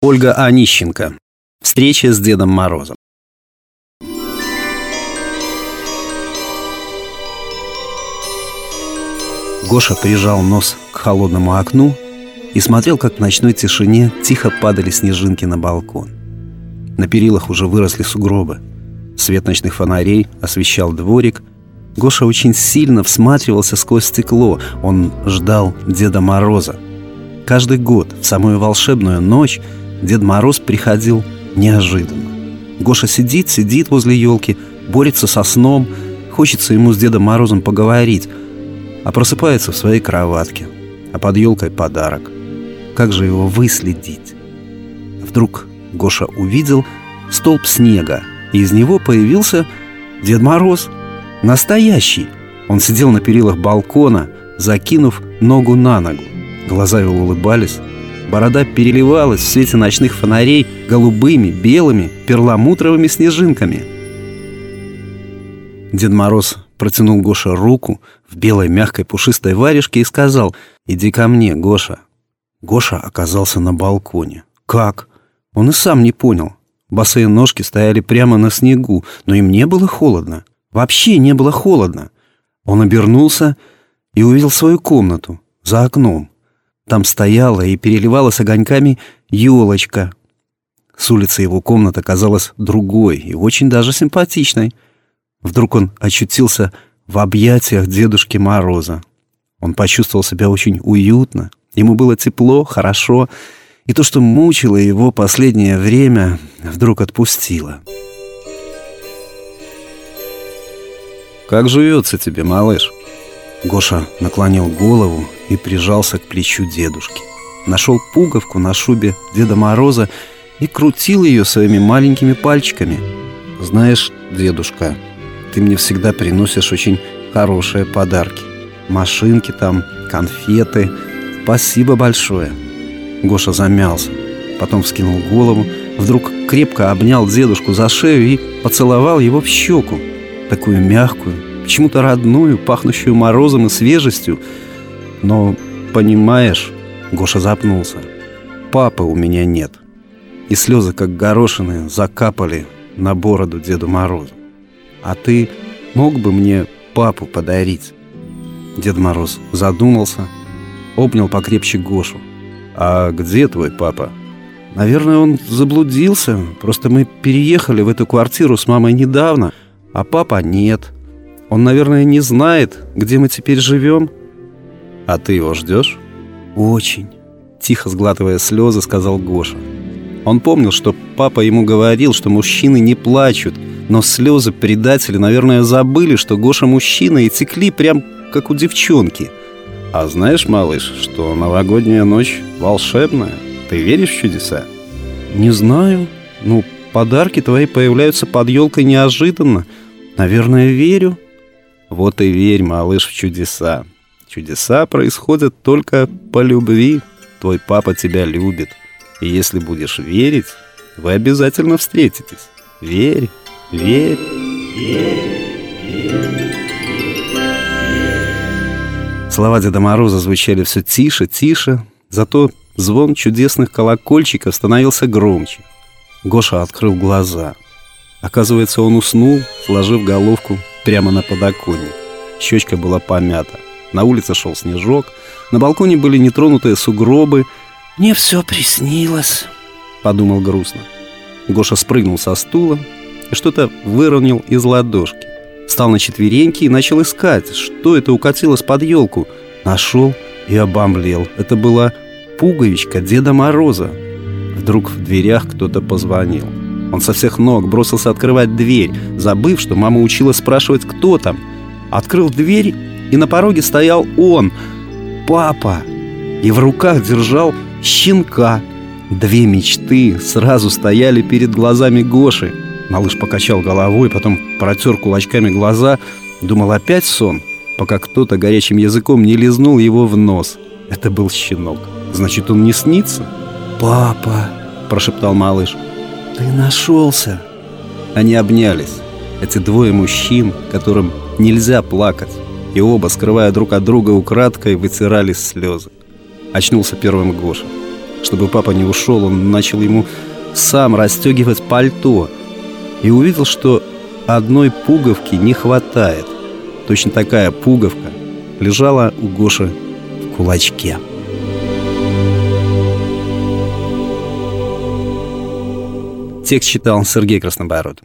Ольга Онищенко. Встреча с Дедом Морозом. Гоша прижал нос к холодному окну и смотрел, как в ночной тишине тихо падали снежинки на балкон. На перилах уже выросли сугробы. Свет ночных фонарей освещал дворик. Гоша очень сильно всматривался сквозь стекло. Он ждал Деда Мороза. Каждый год, в самую волшебную ночь, Дед Мороз приходил неожиданно. Гоша сидит, сидит возле елки, борется со сном, хочется ему с Дедом Морозом поговорить, а просыпается в своей кроватке, а под елкой подарок. Как же его выследить? Вдруг Гоша увидел столб снега, и из него появился Дед Мороз. Настоящий! Он сидел на перилах балкона, закинув ногу на ногу. Глаза его улыбались, Борода переливалась в свете ночных фонарей голубыми, белыми, перламутровыми снежинками. Дед Мороз протянул Гоша руку в белой мягкой пушистой варежке и сказал «Иди ко мне, Гоша». Гоша оказался на балконе. Как? Он и сам не понял. Босые ножки стояли прямо на снегу, но им не было холодно. Вообще не было холодно. Он обернулся и увидел свою комнату за окном. Там стояла и переливалась огоньками елочка. С улицы его комната казалась другой и очень даже симпатичной. Вдруг он очутился в объятиях Дедушки Мороза. Он почувствовал себя очень уютно, ему было тепло, хорошо, и то, что мучило его последнее время, вдруг отпустило. «Как живется тебе, малыш?» Гоша наклонил голову и прижался к плечу дедушки. Нашел пуговку на шубе Деда Мороза и крутил ее своими маленькими пальчиками. «Знаешь, дедушка, ты мне всегда приносишь очень хорошие подарки. Машинки там, конфеты. Спасибо большое». Гоша замялся, потом вскинул голову, вдруг крепко обнял дедушку за шею и поцеловал его в щеку, такую мягкую, почему-то родную, пахнущую морозом и свежестью. Но, понимаешь, Гоша запнулся, папы у меня нет. И слезы, как горошины, закапали на бороду Деду Морозу. А ты мог бы мне папу подарить? Дед Мороз задумался, обнял покрепче Гошу. «А где твой папа?» «Наверное, он заблудился. Просто мы переехали в эту квартиру с мамой недавно, а папа нет. Он, наверное, не знает, где мы теперь живем». «А ты его ждешь?» «Очень», — тихо сглатывая слезы, сказал Гоша. Он помнил, что папа ему говорил, что мужчины не плачут, но слезы предатели, наверное, забыли, что Гоша мужчина и текли прям как у девчонки. А знаешь, малыш, что новогодняя ночь волшебная? Ты веришь в чудеса? Не знаю. Ну, подарки твои появляются под елкой неожиданно. Наверное, верю. Вот и верь, малыш, в чудеса. Чудеса происходят только по любви. Твой папа тебя любит. И если будешь верить, вы обязательно встретитесь. Верь, верь, верь, верь. Слова Деда Мороза звучали все тише, тише, зато звон чудесных колокольчиков становился громче. Гоша открыл глаза. Оказывается, он уснул, сложив головку прямо на подоконник. Щечка была помята. На улице шел снежок. На балконе были нетронутые сугробы. «Мне все приснилось», — подумал грустно. Гоша спрыгнул со стула и что-то выровнял из ладошки. Встал на четвереньки и начал искать, что это укатилось под елку. Нашел и обомлел. Это была пуговичка Деда Мороза. Вдруг в дверях кто-то позвонил. Он со всех ног бросился открывать дверь, забыв, что мама учила спрашивать, кто там. Открыл дверь, и на пороге стоял он, папа, и в руках держал щенка. Две мечты сразу стояли перед глазами Гоши. Малыш покачал головой, потом протер кулачками глаза, думал опять сон, пока кто-то горячим языком не лизнул его в нос. Это был щенок. Значит, он не снится? «Папа!» – прошептал малыш – «Ты нашелся!» Они обнялись. Эти двое мужчин, которым нельзя плакать, и оба, скрывая друг от друга украдкой, вытирали слезы. Очнулся первым Гоша. Чтобы папа не ушел, он начал ему сам расстегивать пальто и увидел, что одной пуговки не хватает. Точно такая пуговка лежала у Гоши в кулачке. Текст читал Сергей Краснобород.